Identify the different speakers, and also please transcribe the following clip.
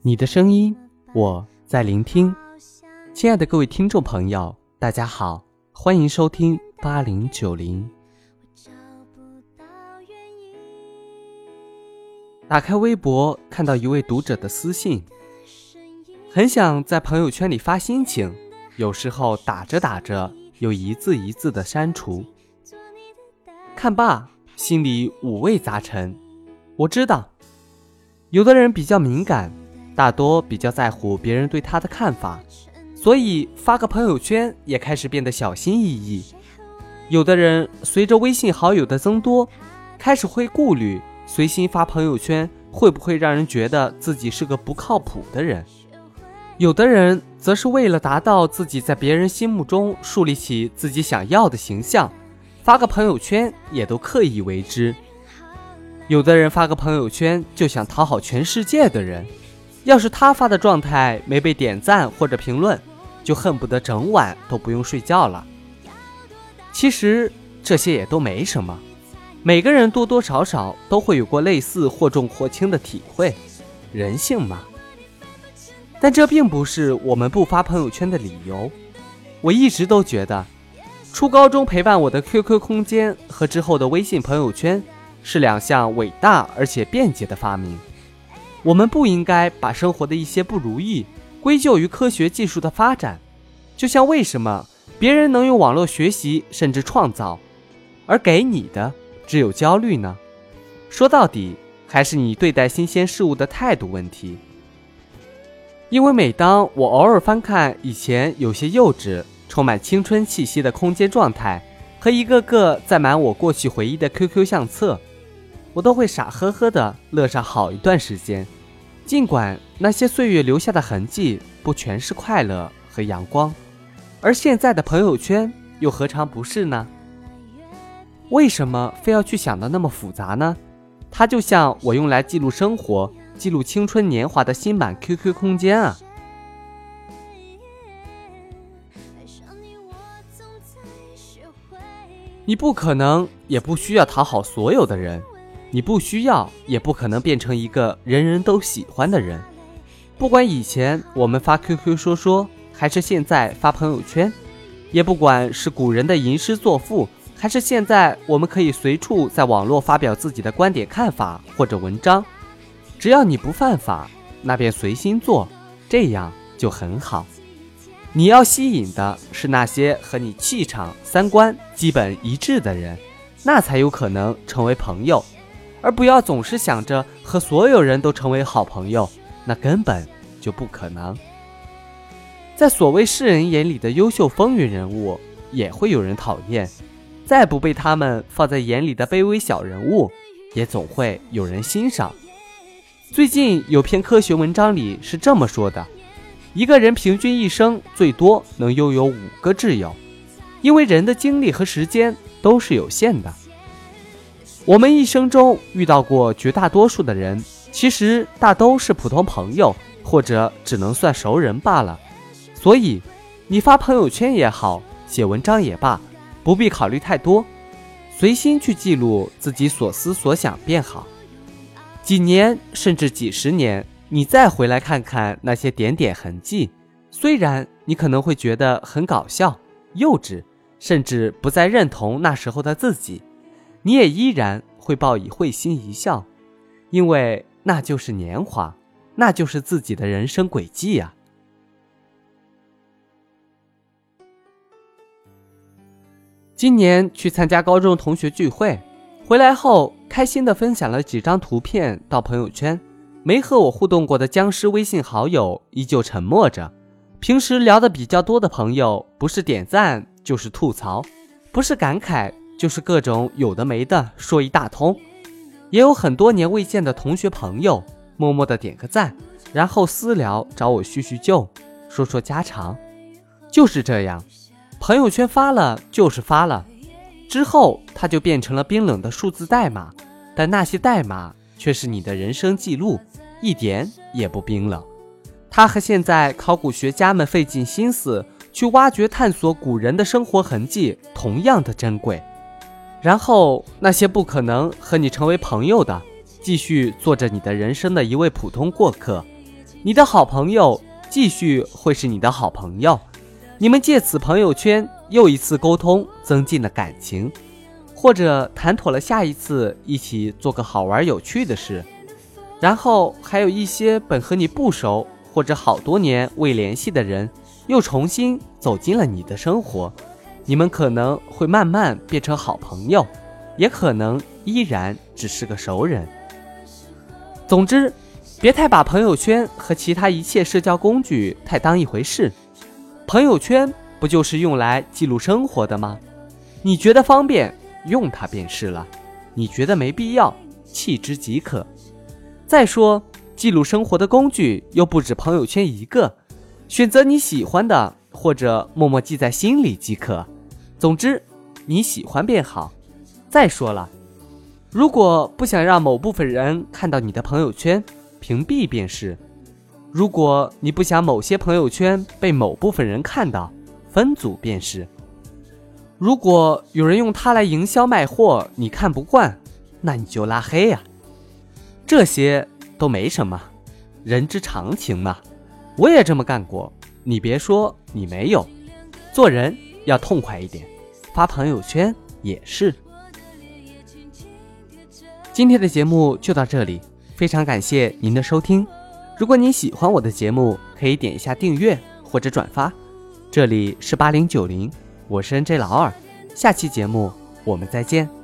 Speaker 1: 你的声音，我在聆听。亲爱的各位听众朋友，大家好，欢迎收听八零九零。打开微博，看到一位读者的私信，很想在朋友圈里发心情，有时候打着打着，又一字一字的删除。看罢，心里五味杂陈。我知道，有的人比较敏感。大多比较在乎别人对他的看法，所以发个朋友圈也开始变得小心翼翼。有的人随着微信好友的增多，开始会顾虑随心发朋友圈会不会让人觉得自己是个不靠谱的人。有的人则是为了达到自己在别人心目中树立起自己想要的形象，发个朋友圈也都刻意为之。有的人发个朋友圈就想讨好全世界的人。要是他发的状态没被点赞或者评论，就恨不得整晚都不用睡觉了。其实这些也都没什么，每个人多多少少都会有过类似或重或轻的体会，人性嘛。但这并不是我们不发朋友圈的理由。我一直都觉得，初高中陪伴我的 QQ 空间和之后的微信朋友圈，是两项伟大而且便捷的发明。我们不应该把生活的一些不如意归咎于科学技术的发展，就像为什么别人能用网络学习甚至创造，而给你的只有焦虑呢？说到底，还是你对待新鲜事物的态度问题。因为每当我偶尔翻看以前有些幼稚、充满青春气息的空间状态，和一个个载满我过去回忆的 QQ 相册。我都会傻呵呵的乐上好一段时间，尽管那些岁月留下的痕迹不全是快乐和阳光，而现在的朋友圈又何尝不是呢？为什么非要去想的那么复杂呢？它就像我用来记录生活、记录青春年华的新版 QQ 空间啊！你不可能，也不需要讨好所有的人。你不需要，也不可能变成一个人人都喜欢的人。不管以前我们发 QQ 说说，还是现在发朋友圈，也不管是古人的吟诗作赋，还是现在我们可以随处在网络发表自己的观点看法或者文章，只要你不犯法，那便随心做，这样就很好。你要吸引的是那些和你气场、三观基本一致的人，那才有可能成为朋友。而不要总是想着和所有人都成为好朋友，那根本就不可能。在所谓世人眼里的优秀风云人物，也会有人讨厌；再不被他们放在眼里的卑微小人物，也总会有人欣赏。最近有篇科学文章里是这么说的：一个人平均一生最多能拥有五个挚友，因为人的精力和时间都是有限的。我们一生中遇到过绝大多数的人，其实大都是普通朋友，或者只能算熟人罢了。所以，你发朋友圈也好，写文章也罢，不必考虑太多，随心去记录自己所思所想便好。几年甚至几十年，你再回来看看那些点点痕迹，虽然你可能会觉得很搞笑、幼稚，甚至不再认同那时候的自己。你也依然会报以会心一笑，因为那就是年华，那就是自己的人生轨迹呀。今年去参加高中同学聚会，回来后开心的分享了几张图片到朋友圈。没和我互动过的僵尸微信好友依旧沉默着。平时聊的比较多的朋友，不是点赞就是吐槽，不是感慨。就是各种有的没的说一大通，也有很多年未见的同学朋友，默默的点个赞，然后私聊找我叙叙旧，说说家常，就是这样。朋友圈发了就是发了，之后它就变成了冰冷的数字代码，但那些代码却是你的人生记录，一点也不冰冷。它和现在考古学家们费尽心思去挖掘探索古人的生活痕迹同样的珍贵。然后那些不可能和你成为朋友的，继续做着你的人生的一位普通过客，你的好朋友继续会是你的好朋友，你们借此朋友圈又一次沟通，增进了感情，或者谈妥了下一次一起做个好玩有趣的事，然后还有一些本和你不熟或者好多年未联系的人，又重新走进了你的生活，你们可能会慢慢变成好朋友，也可能依然只是个熟人。总之，别太把朋友圈和其他一切社交工具太当一回事。朋友圈不就是用来记录生活的吗？你觉得方便，用它便是了；你觉得没必要，弃之即可。再说，记录生活的工具又不止朋友圈一个，选择你喜欢的，或者默默记在心里即可。总之，你喜欢便好。再说了。如果不想让某部分人看到你的朋友圈，屏蔽便是；如果你不想某些朋友圈被某部分人看到，分组便是；如果有人用它来营销卖货，你看不惯，那你就拉黑呀。这些都没什么，人之常情嘛。我也这么干过，你别说你没有。做人要痛快一点，发朋友圈也是。今天的节目就到这里，非常感谢您的收听。如果您喜欢我的节目，可以点一下订阅或者转发。这里是八零九零，我是 NJ 老二，下期节目我们再见。